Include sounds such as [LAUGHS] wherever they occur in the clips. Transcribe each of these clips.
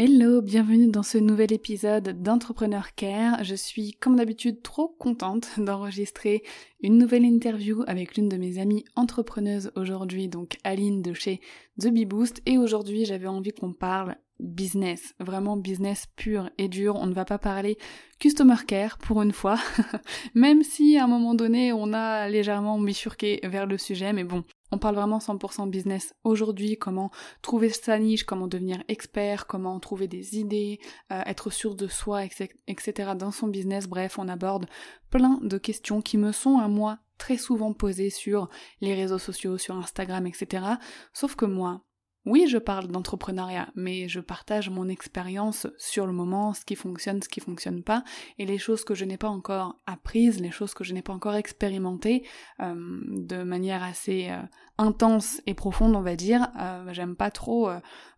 Hello, bienvenue dans ce nouvel épisode d'Entrepreneur Care. Je suis comme d'habitude trop contente [LAUGHS] d'enregistrer une nouvelle interview avec l'une de mes amies entrepreneuses aujourd'hui, donc Aline de chez The Bee Boost. Et aujourd'hui j'avais envie qu'on parle business, vraiment business pur et dur. On ne va pas parler customer care pour une fois, [LAUGHS] même si à un moment donné on a légèrement bifurqué vers le sujet, mais bon, on parle vraiment 100% business aujourd'hui, comment trouver sa niche, comment devenir expert, comment trouver des idées, euh, être sûr de soi, etc. dans son business. Bref, on aborde plein de questions qui me sont à moi très souvent posées sur les réseaux sociaux, sur Instagram, etc. Sauf que moi, oui, je parle d'entrepreneuriat, mais je partage mon expérience sur le moment, ce qui fonctionne, ce qui fonctionne pas, et les choses que je n'ai pas encore apprises, les choses que je n'ai pas encore expérimentées euh, de manière assez euh, intense et profonde, on va dire. Euh, j'aime pas trop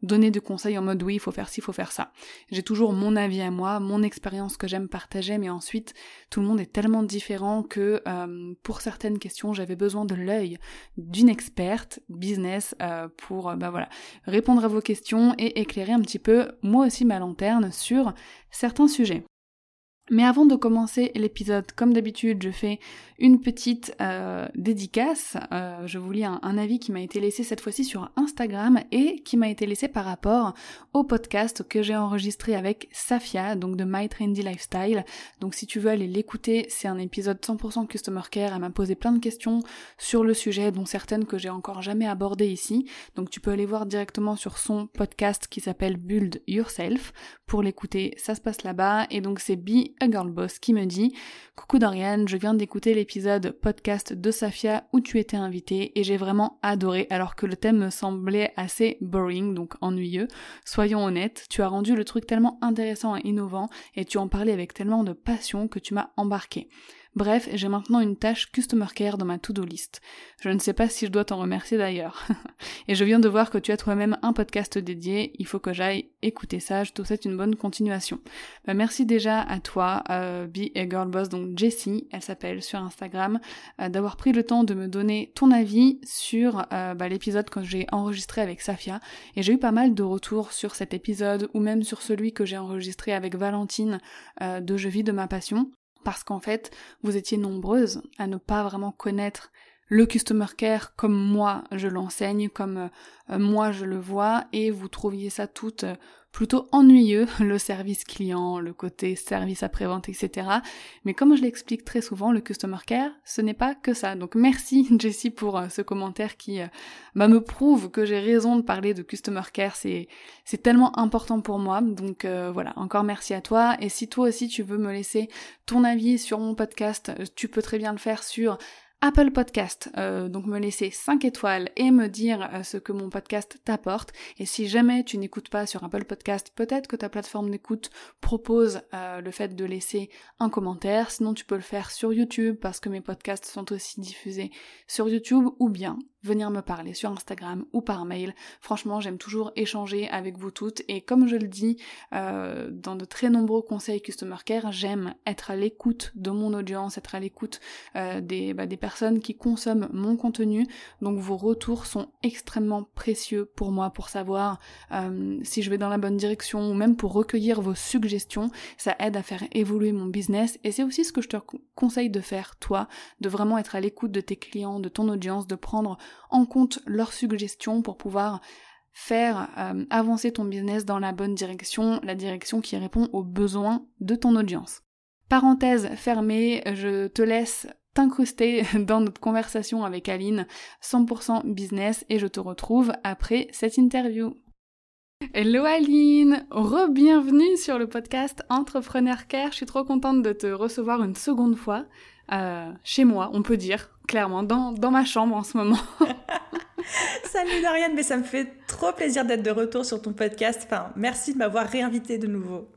donner de conseils en mode oui, il faut faire ci, il faut faire ça. J'ai toujours mon avis à moi, mon expérience que j'aime partager, mais ensuite tout le monde est tellement différent que pour certaines questions, j'avais besoin de l'œil d'une experte business pour bah voilà répondre à vos questions et éclairer un petit peu moi aussi ma lanterne sur certains sujets. Mais avant de commencer l'épisode, comme d'habitude, je fais une petite euh, dédicace. Euh, je vous lis un, avis qui m'a été laissé cette fois-ci sur Instagram et qui m'a été laissé par rapport au podcast que j'ai enregistré avec Safia, donc de My Trendy Lifestyle. Donc si tu veux aller l'écouter, c'est un épisode 100% Customer Care. Elle m'a posé plein de questions sur le sujet, dont certaines que j'ai encore jamais abordées ici. Donc tu peux aller voir directement sur son podcast qui s'appelle Build Yourself pour l'écouter. Ça se passe là-bas. Et donc c'est Be a Girl Boss qui me dit Coucou Dorian, je viens d'écouter l'épisode podcast de Safia où tu étais invité et j'ai vraiment adoré alors que le thème me semblait assez boring, donc ennuyeux. Soyons honnêtes, tu as rendu le truc tellement intéressant et innovant et tu en parlais avec tellement de passion que tu m'as embarqué. Bref, j'ai maintenant une tâche Customer Care dans ma to-do list. Je ne sais pas si je dois t'en remercier d'ailleurs. [LAUGHS] et je viens de voir que tu as toi-même un podcast dédié, il faut que j'aille écouter ça, je te souhaite une bonne continuation. Bah, merci déjà à toi, euh, Be a Girl Boss, donc Jessie, elle s'appelle sur Instagram, euh, d'avoir pris le temps de me donner ton avis sur euh, bah, l'épisode que j'ai enregistré avec Safia. Et j'ai eu pas mal de retours sur cet épisode, ou même sur celui que j'ai enregistré avec Valentine de Je vis de ma passion parce qu'en fait, vous étiez nombreuses à ne pas vraiment connaître le customer care comme moi je l'enseigne, comme euh, moi je le vois, et vous trouviez ça toutes euh, plutôt ennuyeux, [LAUGHS] le service client, le côté service après-vente, etc. Mais comme je l'explique très souvent, le customer care, ce n'est pas que ça. Donc merci [LAUGHS] Jessie pour euh, ce commentaire qui bah, me prouve que j'ai raison de parler de customer care, c'est c'est tellement important pour moi. Donc voilà, encore merci à toi. Et si toi aussi tu veux me laisser ton avis sur mon podcast, tu peux très bien le faire sur Apple Podcast, euh, donc me laisser 5 étoiles et me dire euh, ce que mon podcast t'apporte. Et si jamais tu n'écoutes pas sur Apple Podcast, peut-être que ta plateforme d'écoute propose euh, le fait de laisser un commentaire. Sinon, tu peux le faire sur YouTube parce que mes podcasts sont aussi diffusés sur YouTube ou bien venir me parler sur Instagram ou par mail. Franchement, j'aime toujours échanger avec vous toutes et comme je le dis euh, dans de très nombreux conseils Customer Care, j'aime être à l'écoute de mon audience, être à l'écoute euh, des, bah, des personnes qui consomment mon contenu. Donc vos retours sont extrêmement précieux pour moi pour savoir euh, si je vais dans la bonne direction ou même pour recueillir vos suggestions. Ça aide à faire évoluer mon business et c'est aussi ce que je te conseille de faire toi, de vraiment être à l'écoute de tes clients, de ton audience, de prendre en compte leurs suggestions pour pouvoir faire euh, avancer ton business dans la bonne direction, la direction qui répond aux besoins de ton audience. Parenthèse fermée, je te laisse t'incruster [LAUGHS] dans notre conversation avec Aline 100% business et je te retrouve après cette interview. Hello Aline, re-bienvenue sur le podcast Entrepreneur Care. Je suis trop contente de te recevoir une seconde fois euh, chez moi, on peut dire, clairement, dans, dans ma chambre en ce moment. [LAUGHS] Salut Doriane, mais ça me fait trop plaisir d'être de retour sur ton podcast. Enfin, merci de m'avoir réinvité de nouveau.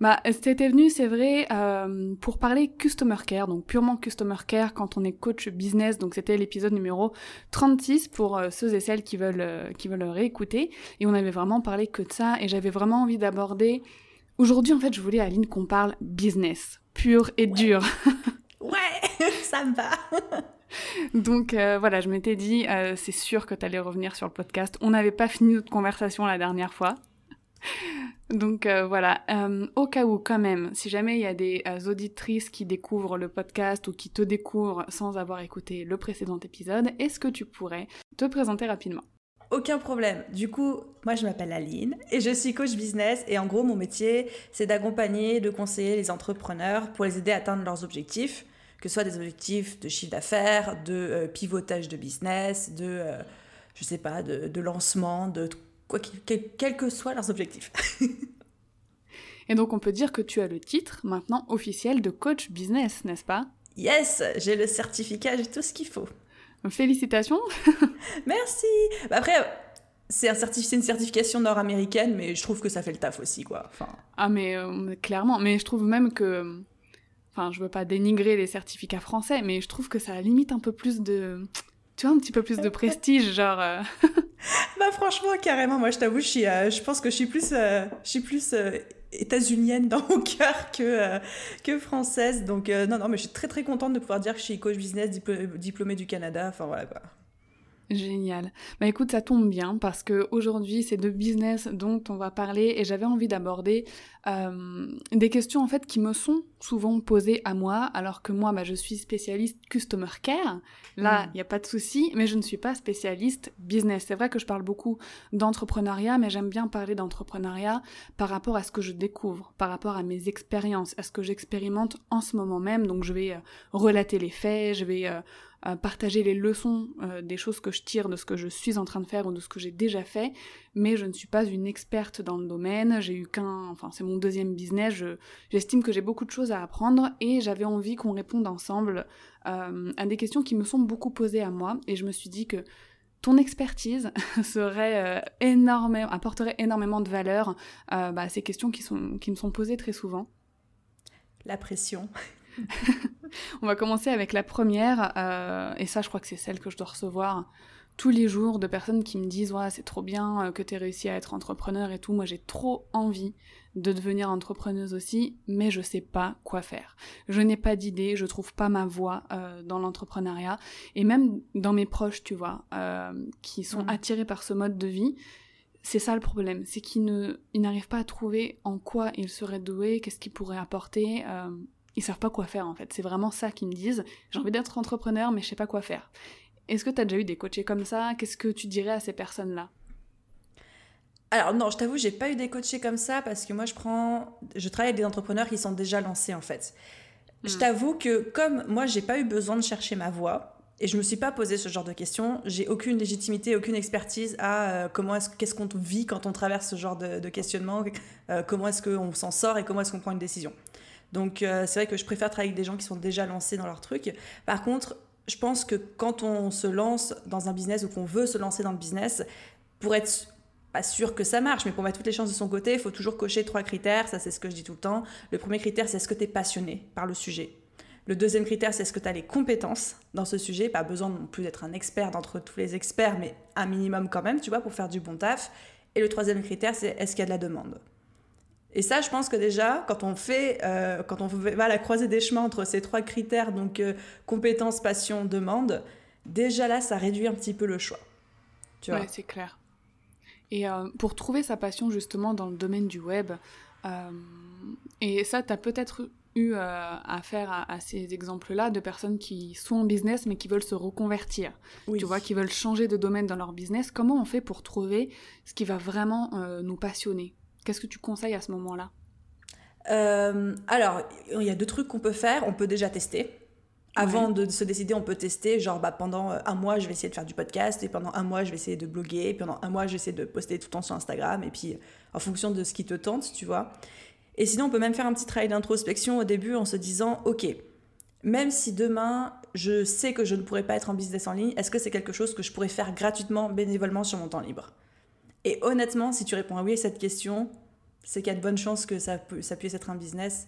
Bah, c'était venu, c'est vrai, euh, pour parler customer care, donc purement customer care quand on est coach business. Donc c'était l'épisode numéro 36 pour euh, ceux et celles qui veulent euh, qui veulent réécouter. Et on avait vraiment parlé que de ça. Et j'avais vraiment envie d'aborder. Aujourd'hui, en fait, je voulais Aline qu'on parle business, pur et dur. [LAUGHS] ouais, [LAUGHS] ça me va. Donc voilà, je m'étais dit, c'est sûr que tu allais revenir sur le podcast. On n'avait pas fini notre conversation la dernière fois. Donc euh, voilà, euh, au cas où quand même, si jamais il y a des euh, auditrices qui découvrent le podcast ou qui te découvrent sans avoir écouté le précédent épisode, est-ce que tu pourrais te présenter rapidement? Aucun problème. Du coup, moi je m'appelle Aline et je suis coach business et en gros mon métier c'est d'accompagner, de conseiller les entrepreneurs pour les aider à atteindre leurs objectifs, que ce soit des objectifs de chiffre d'affaires, de pivotage de business, de je sais pas, de, de lancement, de quels que soient leurs objectifs. [LAUGHS] Et donc on peut dire que tu as le titre maintenant officiel de coach business, n'est-ce pas? Yes, j'ai le certificat, j'ai tout ce qu'il faut. Félicitations [LAUGHS] Merci bah, Après, c'est un une certification nord-américaine, mais je trouve que ça fait le taf aussi, quoi. Enfin... Ah mais euh, clairement, mais je trouve même que... Enfin, je veux pas dénigrer les certificats français, mais je trouve que ça limite un peu plus de tu vois, un petit peu plus de [LAUGHS] prestige, genre. Euh. [LAUGHS] bah franchement, carrément, moi je t'avoue, je, euh, je pense que je suis plus, euh, je suis plus états-unienne dans mon cœur que, que française. Donc non, non, mais je suis très très contente de pouvoir dire que je suis coach business diplômée du Canada. Enfin voilà quoi. Génial. Bah écoute, ça tombe bien parce que aujourd'hui c'est de business dont on va parler et j'avais envie d'aborder euh, des questions en fait qui me sont souvent posées à moi alors que moi bah, je suis spécialiste customer care. Là, il mm. n'y a pas de souci, mais je ne suis pas spécialiste business. C'est vrai que je parle beaucoup d'entrepreneuriat, mais j'aime bien parler d'entrepreneuriat par rapport à ce que je découvre, par rapport à mes expériences, à ce que j'expérimente en ce moment même. Donc je vais euh, relater les faits, je vais euh, partager les leçons euh, des choses que je tire de ce que je suis en train de faire ou de ce que j'ai déjà fait, mais je ne suis pas une experte dans le domaine, j'ai eu qu'un, enfin c'est mon deuxième business, j'estime que j'ai beaucoup de choses à apprendre et j'avais envie qu'on réponde ensemble euh, à des questions qui me sont beaucoup posées à moi et je me suis dit que ton expertise [LAUGHS] serait euh, énormément, apporterait énormément de valeur bah, à ces questions qui, sont, qui me sont posées très souvent. La pression. [LAUGHS] On va commencer avec la première, euh, et ça je crois que c'est celle que je dois recevoir tous les jours de personnes qui me disent ouais c'est trop bien euh, que tu aies réussi à être entrepreneur et tout, moi j'ai trop envie de devenir entrepreneuse aussi, mais je sais pas quoi faire. Je n'ai pas d'idée, je trouve pas ma voie euh, dans l'entrepreneuriat, et même dans mes proches, tu vois, qui sont mmh. attirés par ce mode de vie, c'est ça le problème, c'est qu'ils n'arrivent pas à trouver en quoi ils seraient doués, qu'est-ce qu'ils pourraient apporter ils savent pas quoi faire en fait. C'est vraiment ça qu'ils me disent. J'ai envie d'être entrepreneur, mais je sais pas quoi faire. Est-ce que tu as déjà eu des coachés comme ça? Qu'est-ce que tu dirais à ces personnes-là? Alors non, je t'avoue, j'ai pas eu des coachés comme ça parce que moi je prends, je travaille avec des entrepreneurs qui sont déjà lancés en fait. Je hmm. t'avoue que comme moi j'ai pas eu besoin de chercher ma voie et je me suis pas posé ce genre de questions, j'ai aucune légitimité, aucune expertise à euh, comment est-ce qu'est-ce qu'on vit quand on traverse ce genre de, questionnement, euh, comment est-ce qu'on s'en sort et comment est-ce qu'on prend une décision. Donc euh, c'est vrai que je préfère travailler avec des gens qui sont déjà lancés dans leur truc. Par contre, je pense que quand on se lance dans un business ou qu'on veut se lancer dans le business, pour être pas sûr que ça marche, mais pour mettre toutes les chances de son côté, il faut toujours cocher trois critères. Ça, c'est ce que je dis tout le temps. Le premier critère, c'est est-ce que tu es passionné par le sujet? Le deuxième critère, c'est est-ce que tu as les compétences dans ce sujet? Pas besoin non plus d'être un expert d'entre tous les experts, mais un minimum quand même, tu vois, pour faire du bon taf. Et le troisième critère, c'est est-ce qu'il y a de la demande? Et ça, je pense que déjà, quand on fait, euh, quand on va à la croisée des chemins entre ces trois critères, donc euh, compétence, passion, demande, déjà là, ça réduit un petit peu le choix. Tu vois? C'est clair. Et euh, pour trouver sa passion justement dans le domaine du web, et ça, tu as peut-être eu affaire à, à, ces exemples-là de personnes qui sont en business mais qui veulent se reconvertir, tu vois, qui veulent changer de domaine dans leur business. Comment on fait pour trouver ce qui va vraiment nous passionner? Qu'est-ce que tu conseilles à ce moment-là? Euh, Alors, il y a deux trucs qu'on peut faire. On peut déjà tester. Avant de se décider, on peut tester, genre bah, pendant un mois, je vais essayer de faire du podcast, et pendant un mois, je vais essayer de bloguer, et pendant un mois, je vais essayer de poster tout le temps sur Instagram, et puis en fonction de ce qui te tente, tu vois. Et sinon, on peut même faire un petit travail d'introspection au début en se disant, ok, même si demain, je sais que je ne pourrais pas être en business en ligne, est-ce que c'est quelque chose que je pourrais faire gratuitement, bénévolement sur mon temps libre? Et honnêtement, si tu réponds à oui à cette question, c'est qu'il y a de bonnes chances que ça, ça puisse être un business.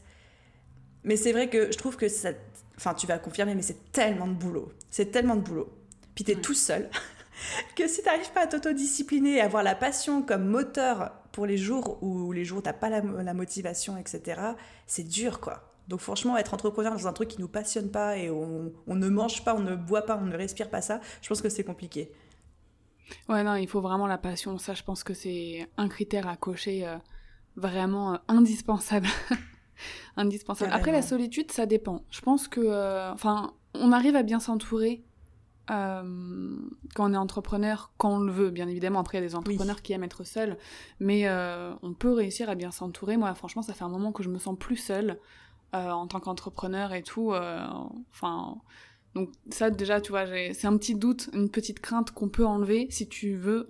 Mais c'est vrai que je trouve que ça, enfin tu vas confirmer, mais c'est tellement de boulot. C'est tellement de boulot. Puis tu es tout seul. [LAUGHS] que si tu n'arrives pas à t'autodiscipliner et avoir la passion comme moteur pour les jours où les jours t'as pas la, la, motivation, etc., c'est dur, quoi. Donc franchement, être entrepreneur dans un truc qui nous passionne pas et on, on ne mange pas, on ne boit pas, on ne respire pas ça, je pense que c'est compliqué. Ouais, non, il faut vraiment la passion. Ça, je pense que c'est un critère à cocher euh, vraiment euh, indispensable. [LAUGHS] [LAUGHS] indispensable. Après, la solitude, ça dépend. Je pense que, euh, enfin, on arrive à bien s'entourer euh, quand on est entrepreneur, quand on le veut, bien évidemment. Après, il y a des entrepreneurs qui aiment être seuls, mais euh, on peut réussir à bien s'entourer. Moi, franchement, ça fait un moment que je me sens plus seule en tant qu'entrepreneur et tout. Enfin, donc ça, déjà, tu vois, c'est un petit doute, une petite crainte qu'on peut enlever si tu veux.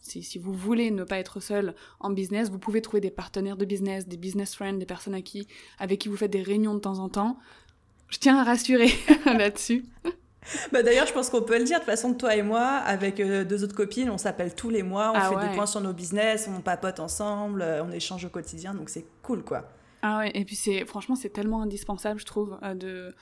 Si, si, vous voulez ne pas être seul en business, vous pouvez trouver des partenaires de business, des business friends, des personnes à qui, avec qui vous faites des réunions de temps en temps. Je tiens à rassurer [LAUGHS] là-dessus. [LAUGHS] Bah D'ailleurs, je pense qu'on peut le dire. De toute façon, toi et moi, avec euh, deux autres copines, on s'appelle tous les mois, on ah fait des points sur nos business, on papote ensemble, euh, on échange au quotidien, donc c'est cool, quoi. Ah ouais, et puis c'est franchement, c'est tellement indispensable, je trouve, euh, de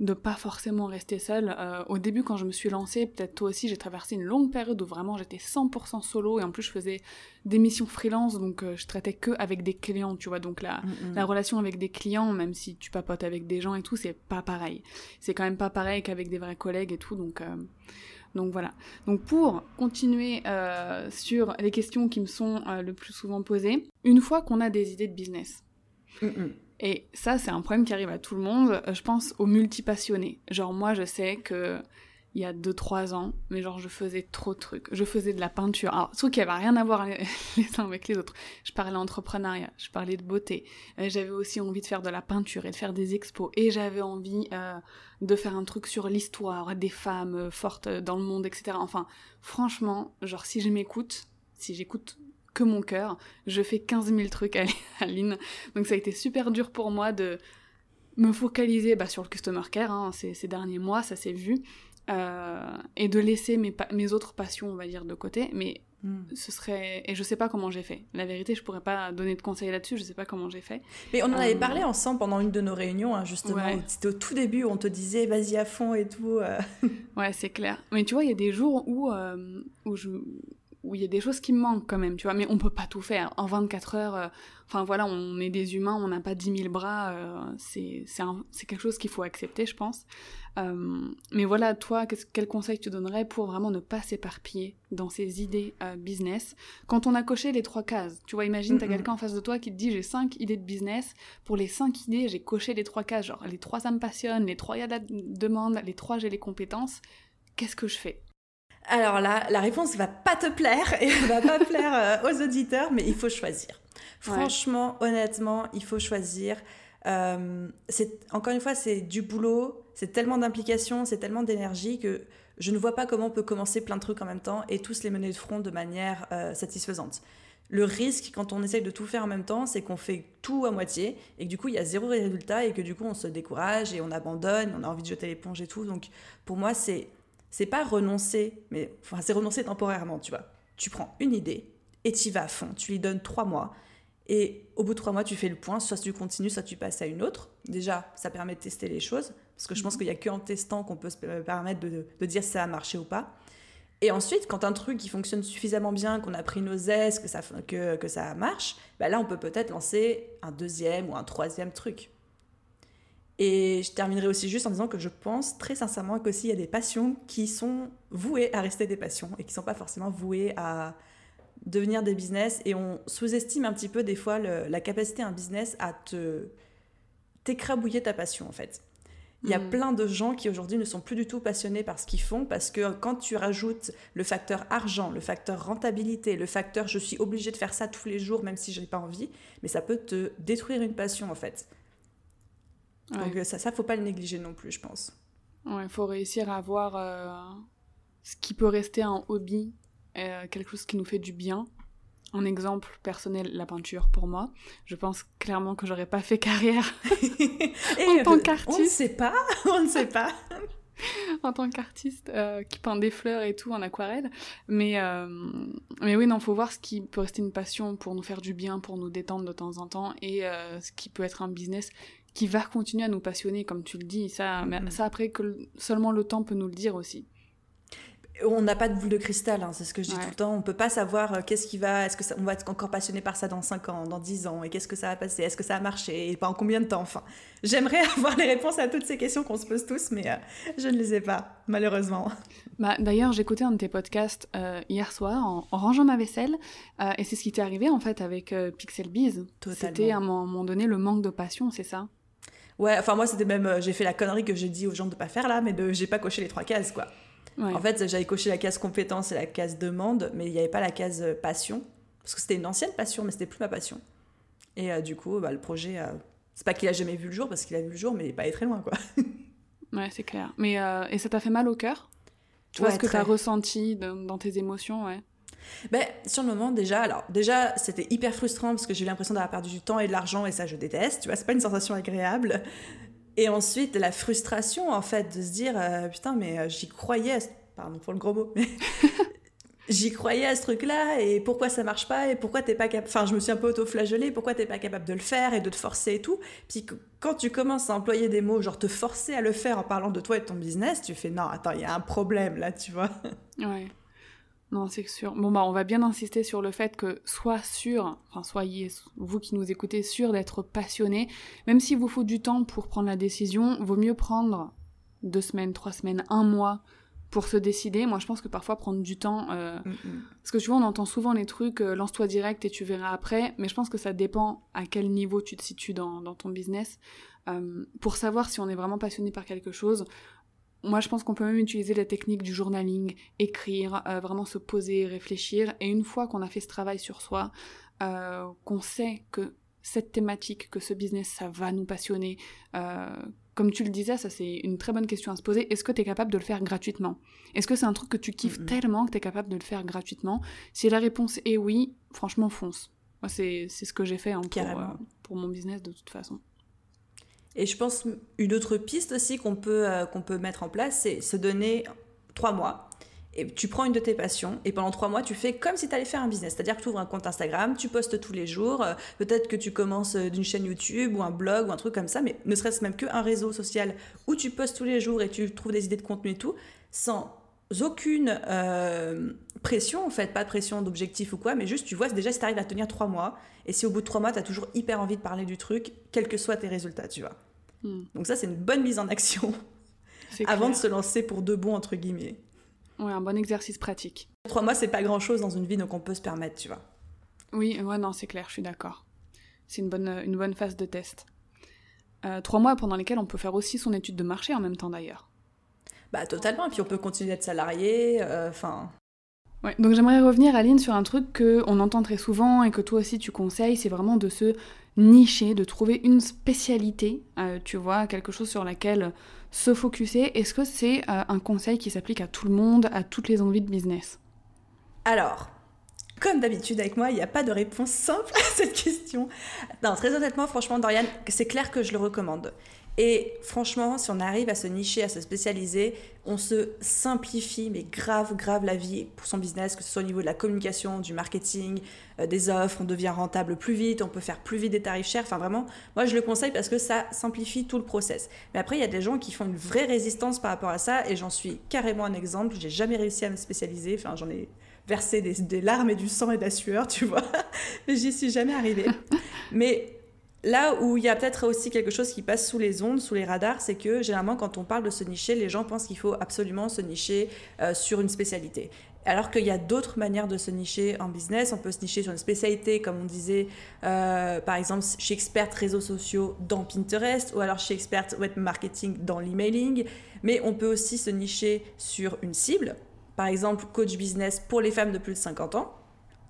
de pas forcément rester seule. Euh, au début, quand je me suis lancée, peut-être toi aussi, j'ai traversé une longue période où vraiment j'étais 100% solo et en plus je faisais des missions freelance, donc euh, je traitais que avec des clients, tu vois. Donc la, mm, mm. la relation avec des clients, même si tu papotes avec des gens et tout, c'est pas pareil. C'est quand même pas pareil qu'avec des vrais collègues et tout, donc. Euh, donc voilà. Donc pour continuer sur les questions qui me sont le plus souvent posées, une fois qu'on a des idées de business, mm, et ça, c'est un problème qui arrive à tout le monde. Euh, je pense aux multipassionnés. Genre, moi, je sais que il y a 2-3 ans, mais genre, je faisais trop de trucs. Je faisais de la peinture. Alors, truc qui avait rien à voir [LAUGHS] les, uns avec les autres. Je parlais entrepreneuriat, je parlais de beauté. Euh, j'avais aussi envie de faire de la peinture et de faire des expos. Et j'avais envie euh, de faire un truc sur l'histoire des femmes fortes dans le monde, etc. Enfin, franchement, genre, si je m'écoute, si j'écoute que mon cœur. Je fais 15 000 trucs à [LAUGHS] Aline. Donc ça a été super dur pour moi de me focaliser bah, sur le customer care hein, ces, derniers mois, ça s'est vu. Euh, et de laisser mes, mes autres passions, on va dire, de côté. Mais hmm. ce serait. Et je sais pas comment j'ai fait. La vérité, je pourrais pas donner de conseils là-dessus, je sais pas comment j'ai fait. Mais on en avait euh, parlé ensemble pendant une de nos réunions, hein, justement. C'était au tout début où on te disait vas-y à fond et tout. Euh. ouais, c'est clair. Mais tu vois, il y a des jours où, où je où il y a des choses qui me manquent quand même, tu vois, mais on peut pas tout faire. En 24 heures, euh, enfin voilà, on est des humains, on n'a pas 10 000 bras, euh, c'est quelque chose qu'il faut accepter, je pense. Euh, mais voilà, toi, quel conseil tu donnerais pour vraiment ne pas s'éparpiller dans ces idées business? Quand on a coché les trois cases Tu vois, imagine, tu as quelqu'un en face de toi qui te dit j'ai cinq idées de business, pour les cinq idées, j'ai coché les trois cases, genre les trois ça me passionne, les trois il y a de la demande, les trois j'ai les compétences, qu'est-ce que je fais? Alors là, la réponse va pas te plaire et va pas plaire euh, [LAUGHS] aux auditeurs, mais il faut choisir. Franchement, honnêtement, il faut choisir. Euh, encore une fois, c'est du boulot, c'est tellement d'implication, c'est tellement d'énergie que je ne vois pas comment on peut commencer plein de trucs en même temps et tous les mener de front de manière euh, satisfaisante. Le risque quand on essaye de tout faire en même temps, c'est qu'on fait tout à moitié et que du coup il y a zéro résultat et que du coup on se décourage et on abandonne, on a envie de jeter l'éponge et tout. Donc pour moi c'est c'est pas renoncer, mais enfin, c'est renoncer temporairement, tu vois. Tu prends une idée et tu y vas à fond. Tu lui donnes trois mois. Et au bout de trois mois, tu fais le point. Soit tu continues, soit tu passes à une autre. Déjà, ça permet de tester les choses. Parce que je pense mhm. qu'il n'y a qu'en testant qu'on peut se permettre de, dire si ça a marché ou pas. Et ensuite, quand un truc qui fonctionne suffisamment bien, qu'on a pris nos aises, que ça, que, que ça marche, bah là, on peut peut-être lancer un deuxième ou un troisième truc. Et je terminerai aussi juste en disant que je pense très sincèrement qu'aussi il y a des passions qui sont vouées à rester des passions et qui ne sont pas forcément vouées à devenir des business. Et on sous-estime un petit peu des fois la capacité d'un business à te t'écrabouiller ta passion en fait. Il y a mm. plein de gens qui aujourd'hui ne sont plus du tout passionnés par ce qu'ils font parce que quand tu rajoutes le facteur argent, le facteur rentabilité, le facteur je suis obligé de faire ça tous les jours même si je n'ai pas envie, mais ça peut te détruire une passion en fait. Donc ça, ça, faut pas le négliger non plus, je pense. Ouais, il faut réussir à avoir ce qui peut rester un hobby, quelque chose qui nous fait du bien, un exemple personnel, la peinture pour moi. Je pense clairement que j'aurais pas fait carrière [LAUGHS] en tant qu'artiste. [LAUGHS] On ne sait pas, on ne sait pas. en tant qu'artiste euh, qui peint des fleurs et tout en aquarelle. Mais, euh, mais oui, non, faut voir ce qui peut rester une passion pour nous faire du bien, pour nous détendre de temps en temps, et euh, ce qui peut être un business qui va continuer à nous passionner, comme tu le dis. Ça, mais ça après que seulement le temps peut nous le dire aussi on n'a pas de boule de cristal, hein, c'est ce que je dis tout le temps. On peut pas savoir euh, qu'est-ce qui va, est-ce que ça, on va être encore passionné par ça dans 5 ans, dans 10 ans, et qu'est-ce que ça va passer, est-ce que ça a marché, et pendant combien de temps. Enfin, j'aimerais [LAUGHS] avoir les réponses à toutes ces questions qu'on se pose tous, mais euh, je ne les ai pas, malheureusement. Bah, D'ailleurs, j'écoutais un de tes podcasts euh, hier soir en, rangeant ma vaisselle, et c'est ce qui t'est arrivé en fait avec Pixel Biz. C'était à un moment donné le manque de passion, c'est ça? Ouais, enfin moi c'était même, j'ai fait la connerie que j'ai dit aux gens de pas faire là, mais de j'ai pas coché les trois cases quoi. En fait, j'avais coché la case compétence et la case demande, mais il n'y avait pas la case euh, passion. Parce que c'était une ancienne passion, mais c'était plus ma passion. Et euh, du coup, bah, le projet, euh, c'est pas qu'il a jamais vu le jour, parce qu'il a vu le jour, mais il n'est pas allé très loin, quoi. [LAUGHS] ouais, c'est clair. Mais, et ça t'a fait mal au cœur? Tu vois ce que tu as ressenti dans tes émotions, ouais ben, sur le moment, déjà, alors, déjà, c'était hyper frustrant parce que j'ai eu l'impression d'avoir perdu du temps et de l'argent et ça, je déteste. Tu vois, c'est pas une sensation agréable. Et ensuite, la frustration, en fait, de se dire, euh, putain, mais euh, j'y croyais, pardon pour le gros mot, mais [LAUGHS] j'y croyais à ce truc-là, et pourquoi ça marche pas, et pourquoi t'es pas capable, enfin, je me suis un peu auto-flagellée, pourquoi t'es pas capable de le faire, et de te forcer et tout. Puis quand tu commences à employer des mots, genre te forcer à le faire en parlant de toi et de ton business, tu fais, non, attends, il y a un problème là, tu vois. Ouais. Non, c'est sûr. Bon, bah, on va bien insister sur le fait que sois sûr, enfin, soyez, vous qui nous écoutez, sûr d'être passionné. Même s'il vous faut du temps pour prendre la décision, vaut mieux prendre deux semaines, trois semaines, un mois pour se décider. Moi, je pense que parfois prendre du temps, euh, mm, mm. parce que tu vois, on entend souvent les trucs, euh, lance-toi direct et tu verras après, mais je pense que ça dépend à quel niveau tu te situes dans, ton business. Euh, pour savoir si on est vraiment passionné par quelque chose, moi, je pense qu'on peut même utiliser la technique du journaling, écrire, euh, vraiment se poser, réfléchir. Et une fois qu'on a fait ce travail sur soi, euh, qu'on sait que cette thématique, que ce business, ça va nous passionner, euh, comme tu le disais, ça c'est une très bonne question à se poser. Est-ce que tu es capable de le faire gratuitement? Est-ce que c'est un truc que tu kiffes tellement que tu es capable de le faire gratuitement? Si la réponse est oui, franchement, fonce. Moi, c'est ce que j'ai fait hein, pour, pour mon business de toute façon. Et je pense une autre piste aussi qu'on peut, euh, qu'on peut mettre en place, c'est se donner trois mois. Et tu prends une de tes passions et pendant trois mois, tu fais comme si tu allais faire un business. C'est-à-dire que tu ouvres un compte Instagram, tu postes tous les jours. Euh, peut-être que tu commences euh, d'une chaîne YouTube ou un blog ou un truc comme ça, mais ne serait-ce même qu'un réseau social où tu postes tous les jours et tu trouves des idées de contenu et tout, sans aucune pression en fait, pas de pression d'objectif ou quoi, mais juste tu vois déjà si tu arrives à tenir trois mois et si au bout de trois mois tu as toujours hyper envie de parler du truc, quels que soient tes résultats, tu vois. Hmm. Donc ça c'est une bonne mise en action [LAUGHS] avant de se lancer pour de bon entre guillemets. Ouais, un bon exercice pratique. Trois mois c'est pas grand chose dans une vie donc on peut se permettre, tu vois. Oui, ouais, non, c'est clair, je suis d'accord. C'est une bonne, une bonne phase de test. Euh, trois mois pendant lesquels on peut faire aussi son étude de marché en même temps d'ailleurs. Bah totalement, et puis on peut continuer d'être salarié, euh, enfin donc j'aimerais revenir, Aline, sur un truc qu'on entend très souvent et que toi aussi tu conseilles, c'est vraiment de se nicher, de trouver une spécialité, euh, tu vois, quelque chose sur laquelle se focuser. Est-ce que c'est euh, un conseil qui s'applique à tout le monde, à toutes les envies de business? Alors, comme d'habitude avec moi, il n'y a pas de réponse simple à cette question. Non, très honnêtement, franchement, Dorian, c'est clair que je le recommande. Et franchement, si on arrive à se nicher, à se spécialiser, on se simplifie, mais grave, grave la vie pour son business, que ce soit au niveau de la communication, du marketing, euh, des offres, on devient rentable plus vite, on peut faire plus vite des tarifs chers. Enfin, vraiment, moi je le conseille parce que ça simplifie tout le process. Mais après, il y a des gens qui font une vraie résistance par rapport à ça, et j'en suis carrément un exemple. J'ai jamais réussi à me spécialiser, enfin, j'en ai versé des, des larmes et du sang et de la sueur, tu vois, [LAUGHS] mais j'y suis jamais arrivée. [LAUGHS] Mais Là où il y a peut-être aussi quelque chose qui passe sous les ondes, sous les radars, c'est que généralement quand on parle de se nicher, les gens pensent qu'il faut absolument se nicher euh, sur une spécialité. Alors qu'il y a d'autres manières de se nicher en business. On peut se nicher sur une spécialité, comme on disait, euh, par exemple, chez Expert réseaux sociaux dans Pinterest, ou alors chez Expert web marketing dans l'emailing. Mais on peut aussi se nicher sur une cible, par exemple, coach business pour les femmes de plus de 50 ans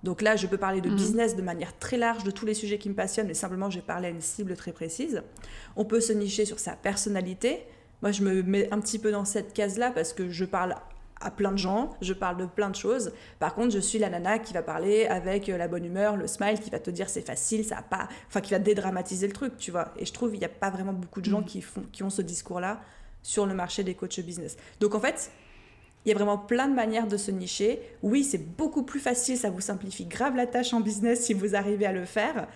Donc là, je peux parler de mhm. business de manière très large, de tous les sujets qui me passionnent, mais simplement, je vais parler à une cible très précise. On peut se nicher sur sa personnalité. Moi, je me mets un petit peu dans cette case-là parce que je parle à plein de gens, je parle de plein de choses. Par contre, je suis la nana qui va parler avec la bonne humeur, le smile, qui va te dire c'est facile, ça a pas, enfin qui va dédramatiser le truc, tu vois. Et je trouve qu'il n'y a pas vraiment beaucoup de gens mhm. qui font, qui ont ce discours-là sur le marché des coachs business. Donc en fait, il y a vraiment plein de manières de se nicher. Oui, c'est beaucoup plus facile, ça vous simplifie grave la tâche en business si vous arrivez à le faire.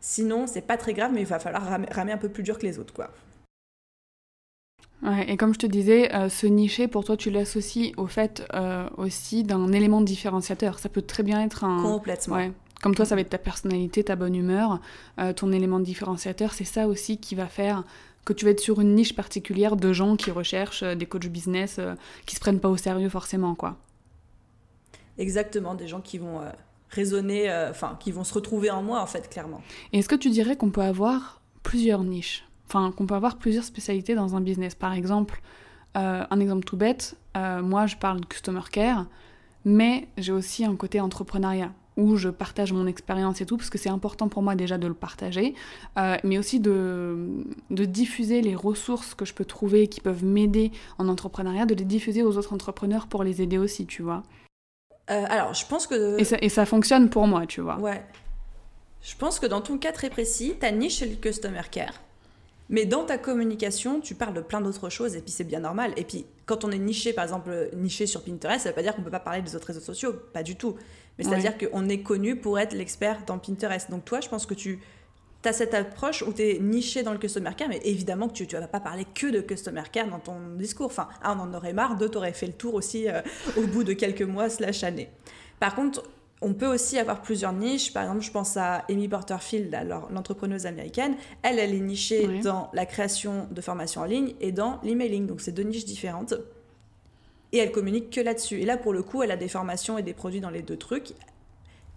Sinon, c'est pas très grave, mais il va falloir ramer, un peu plus dur que les autres, quoi. Ouais, et comme je te disais, euh, se nicher, pour toi, tu l'associes au fait euh, aussi d'un élément différenciateur. Ça peut très bien être un... Complètement. Ouais. Comme toi, ça va être ta personnalité, ta bonne humeur, euh, ton élément différenciateur. C'est ça aussi qui va faire que tu vas être sur une niche particulière de gens qui recherchent euh, des coachs business euh, qui se prennent pas au sérieux forcément, quoi. Exactement, des gens qui vont euh, raisonner, enfin, qui vont se retrouver en moi, en fait, clairement. Et est-ce que tu dirais qu'on peut avoir plusieurs niches? Enfin, qu'on peut avoir plusieurs spécialités dans un business Par exemple, un exemple tout bête, moi je parle de customer care, mais j'ai aussi un côté entrepreneuriat où je partage mon expérience et tout, parce que c'est important pour moi déjà de le partager, euh, mais aussi de, de, diffuser les ressources que je peux trouver qui peuvent m'aider en entrepreneuriat, de les diffuser aux autres entrepreneurs pour les aider aussi, tu vois. Euh, alors, je pense que... Et ça, et ça, fonctionne pour moi, tu vois. Ouais. Je pense que dans ton cas très précis, ta niche, c'est le customer care. Mais dans ta communication, tu parles de plein d'autres choses et puis c'est bien normal. Et puis quand on est niché, par exemple, niché sur Pinterest, ça ne veut pas dire qu'on ne peut pas parler des autres réseaux sociaux, pas du tout. Mais c'est-à-dire qu'on est connu pour être l'expert dans Pinterest. Donc toi, je pense que tu as cette approche où tu es niché dans le customer care, mais évidemment que tu ne vas pas parler que de customer care dans ton discours. Enfin, un, on en aurait marre, deux, tu aurais fait le tour aussi euh, au bout de quelques mois slash années. Par contre, on peut aussi avoir plusieurs niches. Par exemple, je pense à Amy Porterfield, l'entrepreneuse américaine. Elle, elle est nichée dans la création de formations en ligne et dans l'emailing. Donc, c'est deux niches différentes. Et elle communique que là-dessus. Et là, pour le coup, elle a des formations et des produits dans les deux trucs.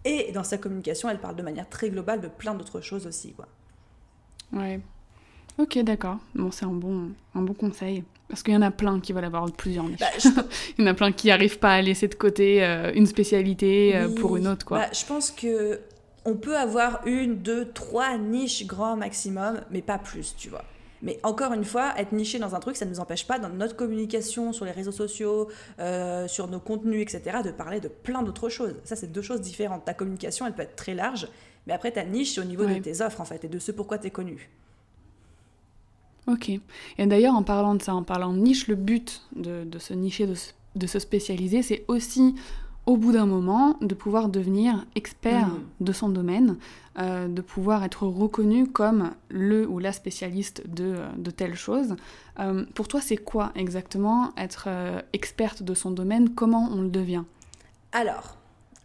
Et dans sa communication, elle parle de manière très globale de plein d'autres choses aussi. Quoi. Ouais. Ok, d'accord. Bon, c'est un bon, un bon conseil. Parce qu'il y en a plein qui veulent avoir plusieurs niches. Bah, [LAUGHS] Il y en a plein qui n'arrivent pas à laisser de côté euh, une spécialité euh, pour une autre. Quoi. Bah, je pense que on peut avoir une, deux, trois niches grand maximum, mais pas plus, tu vois. Mais encore une fois, être niché dans un truc, ça ne nous empêche pas, dans notre communication, sur les réseaux sociaux, euh, sur nos contenus, etc., de parler de plein d'autres choses. Ça, c'est deux choses différentes. Ta communication, elle peut être très large, mais après, ta niche, c'est au niveau de tes offres, en fait, et de ce pourquoi tu es connu. Ok. Et d'ailleurs, en parlant de ça, en parlant de niche, le but de, se nicher, de, se spécialiser, c'est aussi, au bout d'un moment, de pouvoir devenir expert mm. de son domaine, euh, de pouvoir être reconnu comme le ou la spécialiste de, de telle chose. Euh, pour toi, c'est quoi exactement être euh, experte de son domaine? Comment on le devient? Alors,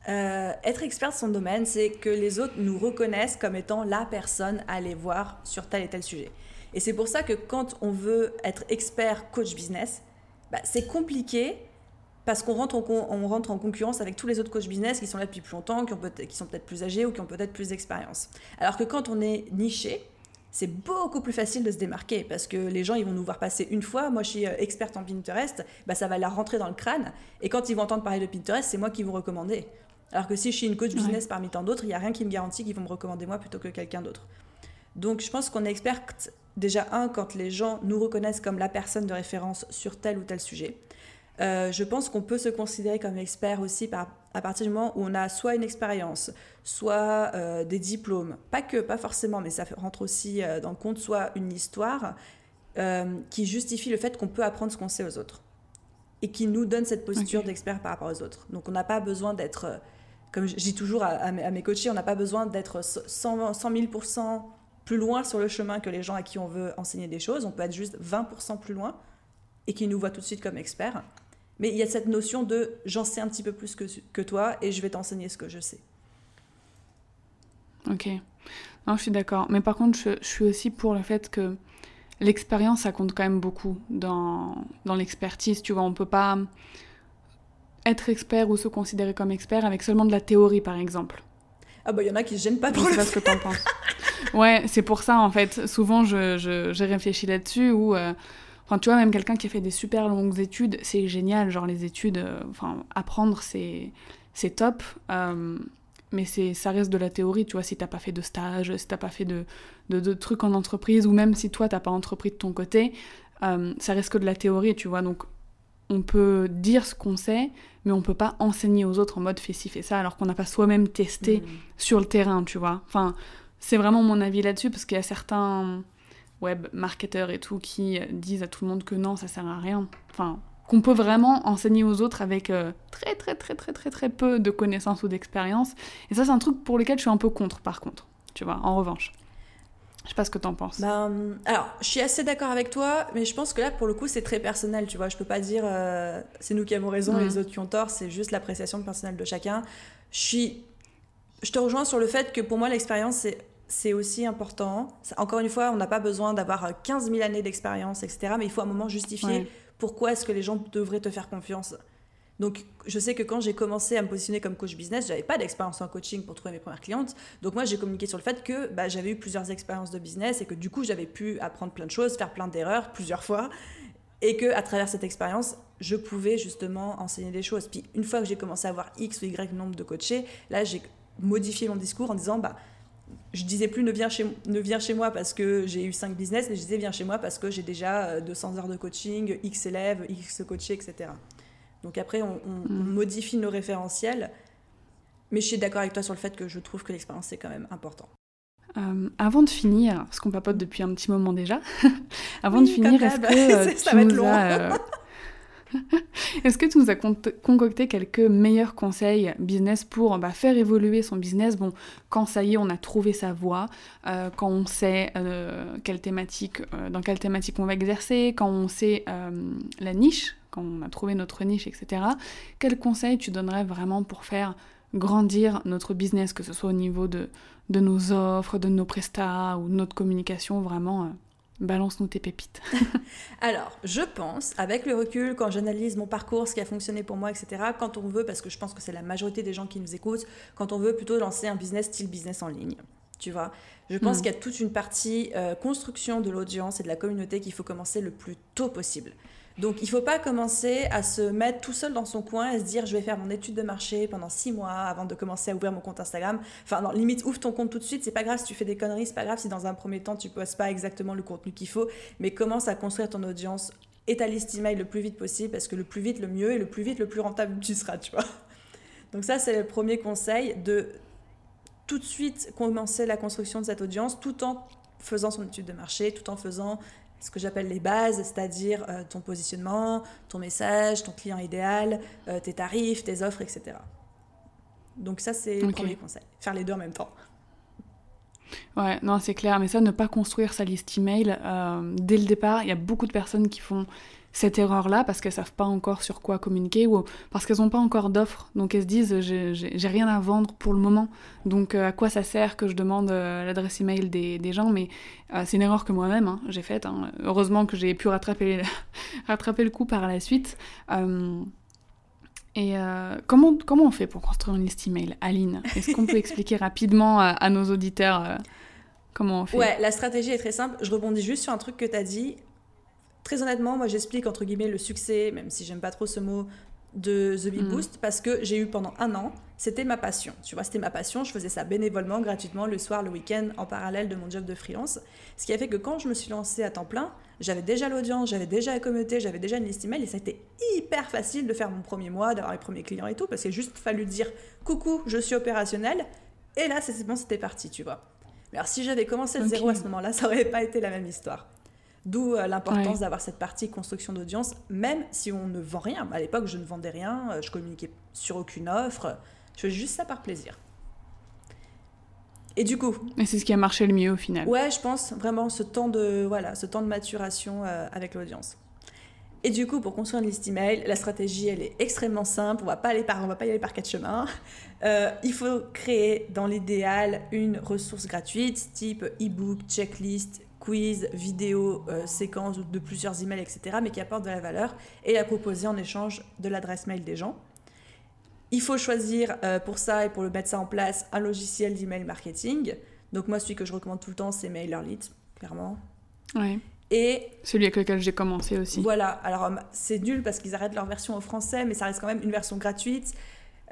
être expert de son domaine, c'est que les autres nous reconnaissent comme étant la personne à aller voir sur tel et tel sujet. Et c'est pour ça que quand on veut être expert coach business, bah, c'est compliqué parce qu'on rentre, en, rentre en concurrence avec tous les autres coachs business qui sont là depuis plus longtemps, qui, ont qui sont peut-être plus âgés ou qui ont peut-être plus d'expérience. Alors que quand on est niché, c'est beaucoup plus facile de se démarquer parce que les gens ils vont nous voir passer une fois. Moi, je suis euh, experte en Pinterest, bah, ça va leur rentrer dans le crâne. Et quand ils vont entendre parler de Pinterest, c'est moi qui vous recommander. Alors que si je suis une coach business parmi tant d'autres, il n'y a rien qui me garantit qu'ils vont me recommander moi plutôt que quelqu'un d'autre. Donc je pense qu'on est experte déjà, un, quand les gens nous reconnaissent comme la personne de référence sur tel ou tel sujet. Euh, je pense qu'on peut se considérer comme expert aussi à partir du moment où on a soit une expérience, soit euh, des diplômes, pas que, pas forcément, mais ça rentre aussi euh, dans le compte, soit une histoire qui justifie le fait qu'on peut apprendre ce qu'on sait aux autres et qui nous donne cette posture d'expert par rapport aux autres. Donc on n'a pas besoin d'être, comme je dis toujours à, mes coachés, on n'a pas besoin d'être 100, 100 000% plus loin sur le chemin que les gens à qui on veut enseigner des choses. On peut être juste 20% plus loin et qui nous voient tout de suite comme experts. Mais il y a cette notion de j'en sais un petit peu plus que, toi et je vais t'enseigner ce que je sais. Ok. Non, je suis d'accord. Mais par contre, je, suis aussi pour le fait que l'expérience, ça compte quand même beaucoup dans, dans l'expertise. Tu vois, on peut pas être expert ou se considérer comme expert avec seulement de la théorie, par exemple. Ah bah il y en a qui se gênent pas pour Je sais pas ce que t'en penses. Ouais, c'est pour ça en fait. Souvent, j'ai je, réfléchi là-dessus ou. Euh, enfin, tu vois, même quelqu'un qui a fait des super longues études, c'est génial. Genre, les études, euh, enfin, apprendre, c'est top. Euh, mais c'est ça reste de la théorie, tu vois, si t'as pas fait de stage, si t'as pas fait de, de, trucs en entreprise, ou même si toi t'as pas entrepris de ton côté, euh, ça reste que de la théorie, tu vois. Donc on peut dire ce qu'on sait, mais on peut pas enseigner aux autres en mode fais ci, fais ça, alors qu'on n'a pas soi-même testé mm. sur le terrain, tu vois. Enfin, c'est vraiment mon avis là-dessus, parce qu'il y a certains web marketeurs et tout qui disent à tout le monde que non, ça sert à rien. Enfin, qu'on peut vraiment enseigner aux autres avec euh, très très très très très très peu de connaissances ou d'expérience. Et ça, c'est un truc pour lequel je suis un peu contre, par contre. Tu vois, en revanche. Je sais pas ce que t'en penses. Ben, alors, je suis assez d'accord avec toi, mais je pense que là, pour le coup, c'est très personnel, tu vois. Je peux pas dire euh, c'est nous qui avons raison et les autres qui ont tort, c'est juste l'appréciation personnelle de chacun. Je suis... Je te rejoins sur le fait que pour moi, l'expérience, c'est c'est aussi important. Encore une fois, on n'a pas besoin d'avoir 15 000 années d'expérience, etc. Mais il faut à un moment justifier pourquoi est-ce que les gens devraient te faire confiance. Donc, je sais que quand j'ai commencé à me positionner comme coach business, j'avais pas d'expérience en coaching pour trouver mes premières clientes. Donc, moi, j'ai communiqué sur le fait que bah, j'avais eu plusieurs expériences de business et que du coup, j'avais pu apprendre plein de choses, faire plein d'erreurs plusieurs fois. Et que à travers cette expérience, je pouvais justement enseigner des choses. Puis, une fois que j'ai commencé à avoir X ou Y nombre de coachés, là, j'ai modifié mon discours en disant bah, je disais plus ne viens chez, ne viens chez moi parce que j'ai eu 5 business, mais je disais viens chez moi parce que j'ai déjà 200 euh, heures de coaching, X élèves, X coachés, etc. Donc après, on, mm. modifie nos référentiels, mais je suis d'accord avec toi sur le fait que je trouve que l'expérience est quand même important. Euh, avant de finir, parce qu'on papote depuis un petit moment déjà, [LAUGHS] avant de finir, est-ce que [LAUGHS] euh, ça va être long. [LAUGHS] Est-ce que tu nous as concocté quelques meilleurs conseils business pour bah, faire évoluer son business? Bon, quand ça y est, on a trouvé sa voie, euh, quand on sait quelle thématique, dans quelle thématique on va exercer, quand on sait la niche, quand on a trouvé notre niche, etc. Quels conseils tu donnerais vraiment pour faire grandir notre business, que ce soit au niveau de, de nos offres, de nos prestats ou de notre communication, vraiment Balance-nous tes pépites. [LAUGHS] Alors, je pense, avec le recul, quand j'analyse mon parcours, ce qui a fonctionné pour moi, etc., quand on veut, parce que je pense que c'est la majorité des gens qui nous écoutent, quand on veut plutôt lancer un business style business en ligne, tu vois, je pense hmm. qu'il y a toute une partie euh, construction de l'audience et de la communauté qu'il faut commencer le plus tôt possible. Donc il ne faut pas commencer à se mettre tout seul dans son coin et se dire je vais faire mon étude de marché pendant six mois avant de commencer à ouvrir mon compte Instagram. Enfin non, limite ouvre ton compte tout de suite, c'est pas grave si tu fais des conneries, c'est pas grave si dans un premier temps tu postes pas exactement le contenu qu'il faut, mais commence à construire ton audience et ta liste email le plus vite possible parce que le plus vite le mieux et le plus vite le plus rentable tu seras, tu vois. Donc ça c'est le premier conseil de tout de suite commencer la construction de cette audience tout en faisant son étude de marché, tout en faisant ce que j'appelle les bases, c'est-à-dire euh, ton positionnement, ton message, ton client idéal, euh, tes tarifs, tes offres, etc. Donc ça, c'est le premier conseil. Faire les deux en même temps. Ouais, non, c'est clair. Mais ça, ne pas construire sa liste email euh, dès le départ. Il y a beaucoup de personnes qui font cette erreur-là parce qu'elles savent pas encore sur quoi communiquer ou parce qu'elles n'ont pas encore d'offres. Donc elles se disent j'ai rien à vendre pour le moment. Donc euh, à quoi ça sert que je demande euh, l'adresse email des, des gens? Mais euh, c'est une erreur que moi-même hein, j'ai faite. Hein. Heureusement que j'ai pu rattraper, [LAUGHS] rattraper le coup par la suite. et comment, comment on fait pour construire une liste email Aline, est-ce qu'on peut [LAUGHS] expliquer rapidement à, à nos auditeurs comment on fait? Ouais, la stratégie est très simple. Je rebondis juste sur un truc que tu as dit. Très honnêtement, moi j'explique entre guillemets le succès, même si j'aime pas trop ce mot, de The Big mm. Boost parce que j'ai eu pendant un an, c'était ma passion. Tu vois, c'était ma passion, je faisais ça bénévolement, gratuitement, le soir, le week-end, en parallèle de mon job de freelance. Ce qui a fait que quand je me suis lancée à temps plein, j'avais déjà l'audience, j'avais déjà la communauté, j'avais déjà une liste email et ça a été hyper facile de faire mon premier mois, d'avoir mes premiers clients et tout parce qu'il a juste fallu dire coucou, je suis opérationnel et là, c'est bon, c'était parti, tu vois. Mais alors, si j'avais commencé de zéro à ce moment-là, ça aurait pas été la même histoire. D'où euh, l'importance d'avoir cette partie construction d'audience, même si on ne vend rien. À l'époque, je ne vendais rien, euh, je communiquais sur aucune offre, je faisais juste ça par plaisir. Et du coup. Et c'est ce qui a marché le mieux au final. Ouais, je pense vraiment ce temps de, voilà, ce temps de maturation euh, avec l'audience. Et du coup, pour construire une liste email, la stratégie, elle est extrêmement simple. On va pas aller par, on va pas y aller par quatre chemins. [LAUGHS] il faut créer, dans l'idéal, une ressource gratuite, type e-book, checklist, quiz, vidéo, euh, séquence de plusieurs emails, etc., mais qui apportent de la valeur et la proposer en échange de l'adresse mail des gens. Il faut choisir euh, pour ça et pour le mettre ça en place un logiciel d'email marketing. Donc moi, celui que je recommande tout le temps, c'est MailerLite, clairement. Ouais. Et celui avec lequel j'ai commencé aussi. Voilà. Alors c'est nul parce qu'ils arrêtent leur version au français, mais ça reste quand même une version gratuite.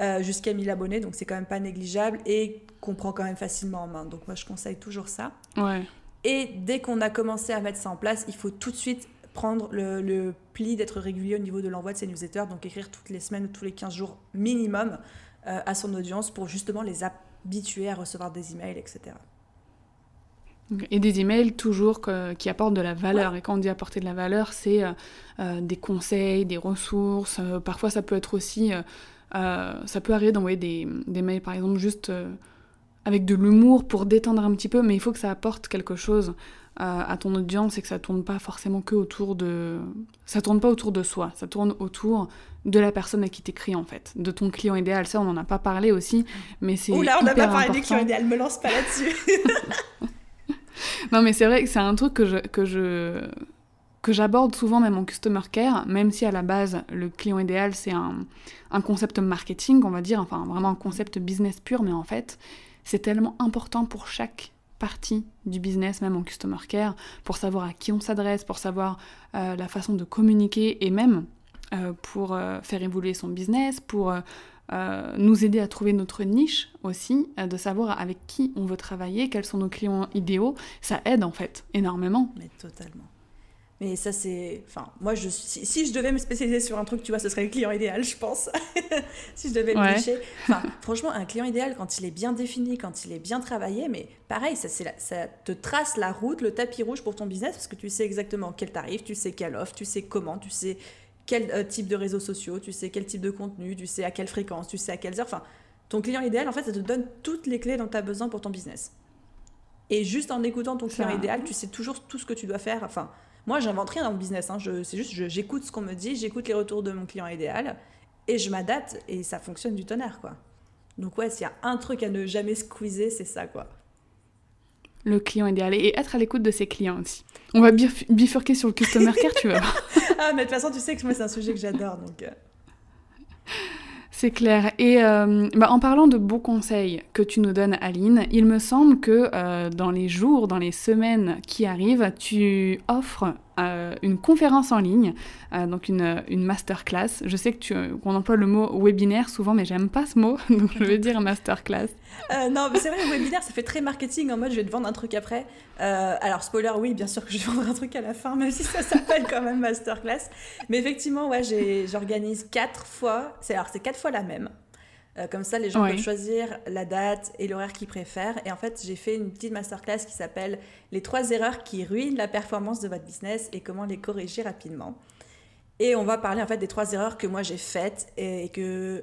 euh, jusqu'à 1000 abonnés, donc c'est quand même pas négligeable et qu'on prend quand même facilement en main. Donc moi je conseille toujours ça. Ouais. Et dès qu'on a commencé à mettre ça en place, il faut tout de suite prendre le, pli d'être régulier au niveau de l'envoi de ses newsletters, donc écrire toutes les semaines ou tous les 15 jours minimum euh, à son audience pour justement les habituer à recevoir des emails, etc. Et des emails toujours qui apportent de la valeur. Et quand on dit apporter de la valeur, c'est euh, euh, des conseils, des ressources. parfois, ça peut être aussi... ça peut arriver d'envoyer des, des, mails, par exemple, juste avec de l'humour pour détendre un petit peu, mais il faut que ça apporte quelque chose à ton audience et que ça tourne pas forcément que autour de ça tourne pas autour de soi ça tourne autour de la personne à qui t'écris en fait de ton client idéal. Ça on en a pas parlé aussi mais c'est Oula on n'a pas parlé du client idéal me lance pas là-dessus. [LAUGHS] Non mais c'est vrai que c'est un truc que je que je que j'aborde souvent même en customer care, même si à la base le client idéal c'est un, un concept marketing, on va dire, enfin vraiment un concept business pur, mais en fait c'est tellement important pour chaque partie du business, même en customer care, pour savoir à qui on s'adresse, pour savoir euh, la façon de communiquer et même euh, pour euh, faire évoluer son business, pour nous aider à trouver notre niche aussi, de savoir avec qui on veut travailler, quels sont nos clients idéaux. Ça aide en fait énormément. Mais totalement. Mais ça, c'est. Enfin, moi, je si, je devais me spécialiser sur un truc, tu vois, ce serait le client idéal, je pense. [LAUGHS] si je devais le nicher. Enfin, franchement, un client idéal, quand il est bien défini, quand il est bien travaillé, mais pareil, ça, la... ça te trace la route, le tapis rouge pour ton business, parce que tu sais exactement quel tarif, tu sais quelle offre, tu sais comment, tu sais quel euh, type de réseaux sociaux, tu sais quel type de contenu, tu sais à quelle fréquence, tu sais à quelles heures. Enfin, ton client idéal, en fait, ça te donne toutes les clés dont tu as besoin pour ton business. Et juste en écoutant ton client idéal, tu sais toujours tout ce que tu dois faire. Enfin, moi, j'invente rien dans le business. Hein. C'est juste, j'écoute ce qu'on me dit, j'écoute les retours de mon client idéal et je m'adapte et ça fonctionne du tonnerre, quoi. Donc ouais, s'il y a un truc à ne jamais squeezer, c'est ça, quoi. Le client idéal et être à l'écoute de ses clients aussi. On va bifurquer sur le customer care, tu vois. [LAUGHS] ah, mais de toute façon, tu sais que moi, c'est un sujet que j'adore, donc... C'est clair. Et euh, bah, en parlant de bons conseils que tu nous donnes, Aline, il me semble que euh, dans les jours, dans les semaines qui arrivent, tu offres euh, une conférence en ligne, euh, donc une, une masterclass. Je sais que qu'on emploie le mot webinaire souvent, mais j'aime pas ce mot, [LAUGHS] donc je vais dire masterclass. Euh, non, mais c'est vrai, webinaire, ça fait très marketing en mode je vais te vendre un truc après. alors, spoiler, oui, bien sûr que je vais vendre un truc à la fin, même si ça s'appelle quand même masterclass. Mais effectivement, ouais, j'organise quatre fois, c'est, alors c'est quatre fois la même. Euh, comme ça, les gens peuvent choisir la date et l'horaire qu'ils préfèrent. Et en fait, j'ai fait une petite masterclass qui s'appelle Les trois erreurs qui ruinent la performance de votre business et comment les corriger rapidement. Et on va parler en fait des trois erreurs que moi j'ai faites et que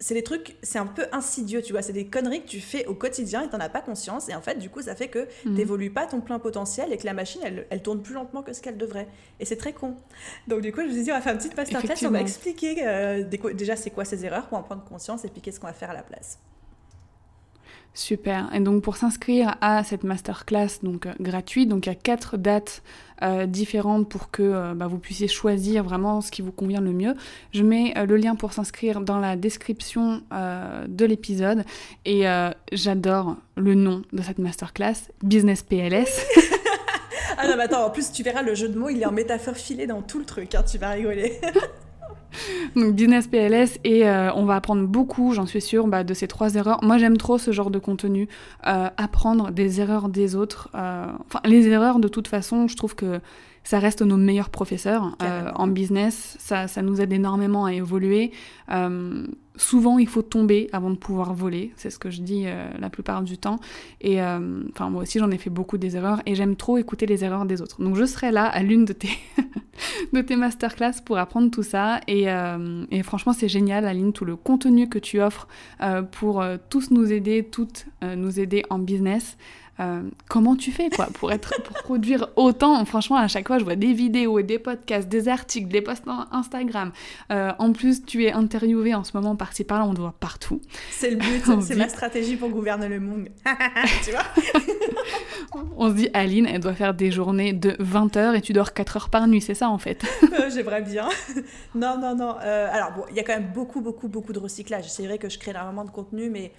c'est des trucs, c'est un peu insidieux, tu vois, c'est des conneries que tu fais au quotidien et t'en as pas conscience. Et en fait, du coup, ça fait que tu mhm. t'évolues pas ton plein potentiel et que la machine, elle, elle tourne plus lentement que ce qu'elle devrait. Et c'est très con. Donc, du coup, je me suis dit, on va faire une petite masterclass, on va expliquer euh, déjà c'est quoi ces erreurs pour en prendre conscience et puis qu'est-ce qu'on va faire à la place. Super. Et donc pour s'inscrire à cette masterclass donc euh, gratuite, donc il y a quatre dates euh, différentes pour que euh, bah, vous puissiez choisir vraiment ce qui vous convient le mieux. Je mets le lien pour s'inscrire dans la description de l'épisode et j'adore le nom de cette masterclass, Business PLS. [LAUGHS] ah non mais attends, en plus tu verras le jeu de mots, il est en métaphore filée dans tout le truc, hein, tu vas rigoler. [LAUGHS] Donc business PLS et euh, on va apprendre beaucoup, j'en suis sûre, bah, de ces trois erreurs. Moi j'aime trop ce genre de contenu, euh, apprendre des erreurs des autres. Euh, enfin les erreurs de toute façon, je trouve que ça reste nos meilleurs professeurs en business, ça, ça, nous aide énormément à évoluer. souvent il faut tomber avant de pouvoir voler, c'est ce que je dis la plupart du temps. Et enfin moi aussi j'en ai fait beaucoup des erreurs et j'aime trop écouter les erreurs des autres. Donc je serai là à l'une de tes [LAUGHS] de tes masterclass pour apprendre tout ça. Et, euh, franchement, c'est génial, Aline, tout le contenu que tu offres euh, pour euh, tous nous aider, toutes nous aider en business. Euh, comment tu fais quoi pour être pour produire autant? Franchement, à chaque fois, je vois des vidéos et des podcasts, des articles, des posts Instagram. Euh, en plus, tu es interviewé en ce moment par-ci par-là, on te voit partout. C'est le but, [LAUGHS] c'est ma stratégie pour gouverner le monde. [LAUGHS] tu vois? [LAUGHS] On se dit, Aline, elle doit faire des journées de 20 heures et tu dors 4 heures par nuit, c'est ça en fait? Euh, J'aimerais bien. non, non, non. alors, bon, il y a quand même beaucoup, beaucoup, beaucoup de recyclage. C'est vrai que je crée énormément de contenu, mais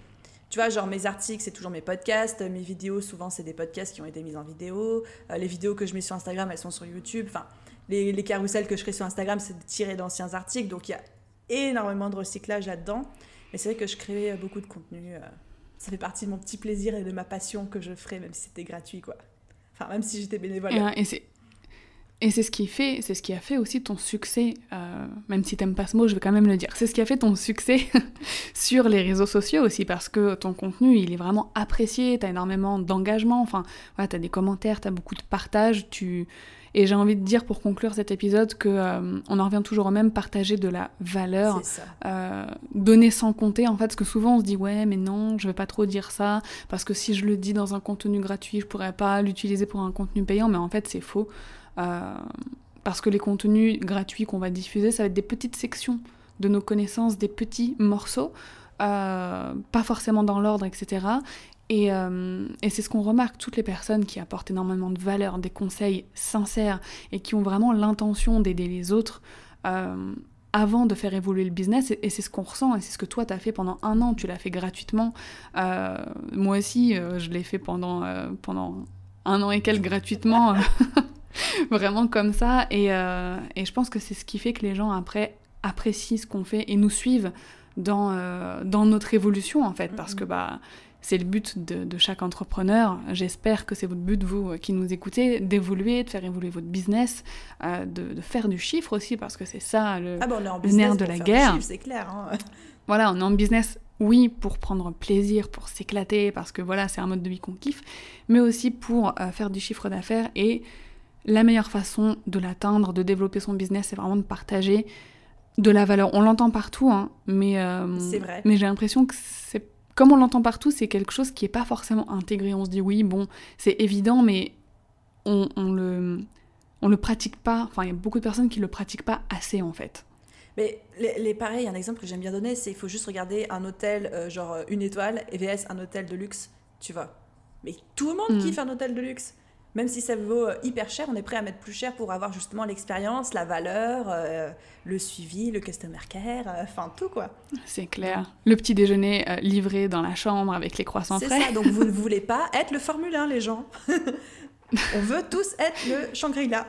tu vois, genre mes articles, c'est toujours mes podcasts. Mes vidéos, souvent, c'est des podcasts qui ont été mis en vidéo. Euh, les vidéos que je mets sur Instagram, elles sont sur YouTube. Enfin, les, les carousels que je crée sur Instagram, c'est tiré d'anciens articles. Donc, il y a énormément de recyclage là-dedans. Mais c'est vrai que je crée beaucoup de contenu. ça fait partie de mon petit plaisir et de ma passion que je ferais, même si c'était gratuit, quoi. Enfin, même si j'étais bénévole. Et c'est ce qui fait, c'est ce qui a fait aussi ton succès, euh, même si t'aimes pas ce mot, je vais quand même le dire. C'est ce qui a fait ton succès [LAUGHS] sur les réseaux sociaux aussi, parce que ton contenu, il est vraiment apprécié, t'as énormément d'engagement, enfin, voilà, t'as des commentaires, t'as beaucoup de partages, tu... Et j'ai envie de dire pour conclure cet épisode que euh, on en revient toujours au même, partager de la valeur, euh, donner sans compter. En fait, parce que souvent on se dit ouais, mais non, je vais pas trop dire ça parce que si je le dis dans un contenu gratuit, je pourrais pas l'utiliser pour un contenu payant. Mais en fait, c'est faux. Euh, parce que les contenus gratuits qu'on va diffuser, ça va être des petites sections de nos connaissances, des petits morceaux, euh, pas forcément dans l'ordre, etc. Euh, et, c'est ce qu'on remarque, toutes les personnes qui apportent énormément de valeur, des conseils sincères et qui ont vraiment l'intention d'aider les autres avant de faire évoluer le business. Et, c'est ce qu'on ressent, et c'est ce que toi, tu as fait pendant un an, tu l'as fait gratuitement. moi aussi, je l'ai fait pendant, pendant un an et quelques gratuitement. [LAUGHS] [LAUGHS] Vraiment comme ça. Euh, et, je pense que c'est ce qui fait que les gens après apprécient ce qu'on fait et nous suivent dans, euh, dans notre évolution en fait. Parce que bah, c'est le but de, chaque entrepreneur. J'espère que c'est votre but, vous qui nous écoutez, d'évoluer, de faire évoluer votre business, euh, de, faire du chiffre aussi, parce que c'est ça le, ah bah, nerf de la guerre. C'est clair. Hein. [LAUGHS] voilà, on est en business, oui, pour prendre plaisir, pour s'éclater, parce que voilà, c'est un mode de vie qu'on kiffe, mais aussi pour faire du chiffre d'affaires et la meilleure façon de l'atteindre, de développer son business, c'est vraiment de partager de la valeur. On l'entend partout, hein, mais, euh, mais j'ai l'impression que c'est comme on l'entend partout, c'est quelque chose qui n'est pas forcément intégré. On se dit oui, bon, c'est évident, mais on, on, le on le pratique pas. Enfin, il y a beaucoup de personnes qui le pratiquent pas assez en fait. Mais les, pareil, un exemple que j'aime bien donner, c'est il faut juste regarder un hôtel euh, genre une étoile et vs un hôtel de luxe, tu vois. Mais tout le monde mm. kiffe un hôtel de luxe même si ça vaut euh, hyper cher, on est prêt à mettre plus cher pour avoir justement l'expérience, la valeur, euh, le suivi, le customer care, euh, enfin tout quoi. C'est clair. Le petit déjeuner livré dans la chambre avec les croissants frais. C'est ça, donc vous ne [LAUGHS] voulez pas être le Formule 1 les gens. [LAUGHS] on veut tous être le Shangri-La.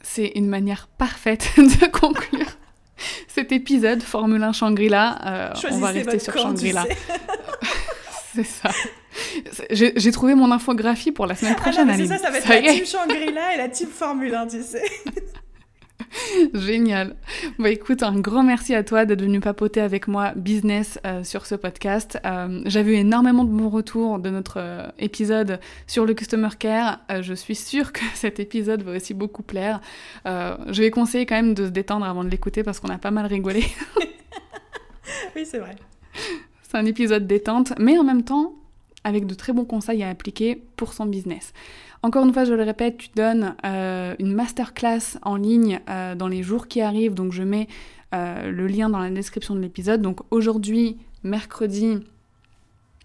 C'est une manière parfaite [LAUGHS] de conclure cet épisode Formule 1 Shangri-La. on va rester sur Shangri-La. C'est ça. [LAUGHS] J'ai trouvé mon infographie pour la semaine ah prochaine. c'est ça, ça va être la team Shangri-La et la team Formule 1, tu sais. [LAUGHS] Génial. Bon, écoute, un grand merci à toi d'être venu papoter avec moi business euh, sur ce podcast. Euh, J'avais eu énormément de bons retours de notre euh, épisode sur le Customer Care. Euh, je suis sûre que [LAUGHS] cet épisode va aussi beaucoup plaire. je vais conseiller quand même de se détendre avant de l'écouter parce qu'on a pas mal rigolé. oui, c'est vrai. C'est un épisode détente, mais en même temps, avec de très bons conseils à appliquer pour son business. Encore une fois, je le répète, tu donnes euh, une masterclass en ligne euh, dans les jours qui arrivent, donc je mets euh, le lien dans la description de l'épisode. Donc aujourd'hui, mercredi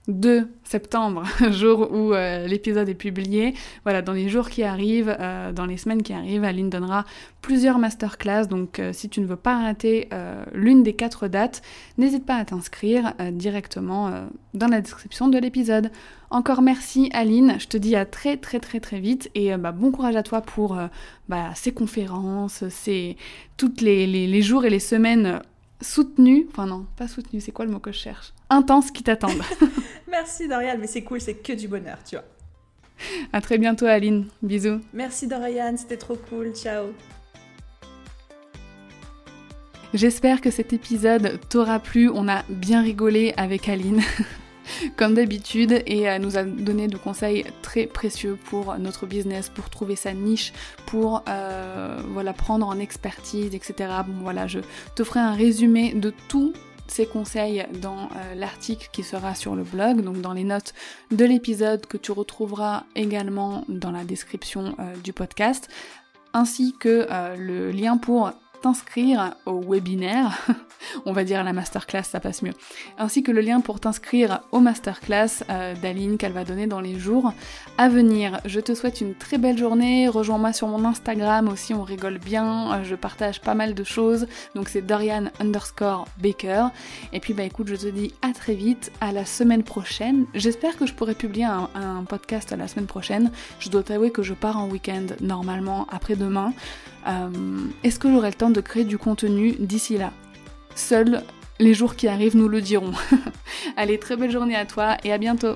2 septembre, [LAUGHS] jour où l'épisode est publié. Voilà, dans les jours qui arrivent, dans les semaines qui arrivent, Aline donnera plusieurs masterclass. Donc si tu ne veux pas rater l'une des quatre dates, n'hésite pas à t'inscrire directement dans la description de l'épisode. Encore merci Aline, je te dis à très très très très vite et euh, bah, bon courage à toi pour euh, bah, ces conférences, ces toutes les, jours et les semaines soutenues, enfin non, pas soutenues, c'est quoi le mot que je cherche? Intenses qui t'attendent. [LAUGHS] [LAUGHS] merci Dorian, mais c'est cool, c'est que du bonheur, tu vois. À très bientôt Aline, bisous. Merci Dorian, c'était trop cool, ciao. J'espère que cet épisode t'aura plu, on a bien rigolé avec Aline. [LAUGHS] comme d'habitude et elle nous a donné de conseils très précieux pour notre business, pour trouver sa niche, pour euh, voilà, prendre en expertise, etc. Bon voilà, je te ferai un résumé de tous ces conseils dans euh, l'article qui sera sur le blog, donc dans les notes de l'épisode que tu retrouveras également dans la description euh, du podcast, ainsi que le lien pour t'inscrire au webinaire, [LAUGHS] on va dire la masterclass, ça passe mieux, ainsi que le lien pour t'inscrire au masterclass euh, d'Aline qu'elle va donner dans les jours à venir. Je te souhaite une très belle journée, rejoins-moi sur mon Instagram aussi, on rigole bien, euh, je partage pas mal de choses, donc c'est Dorian underscore Baker. Et puis bah écoute, je te dis à très vite, à la semaine prochaine. J'espère que je pourrai publier un, un podcast la semaine prochaine. Je dois t'avouer que je pars en week-end normalement après-demain. Euh, est-ce que j'aurai le temps de créer du contenu d'ici là? Seul Les jours qui arrivent nous le diront. [LAUGHS] Allez, très belle journée à toi et à bientôt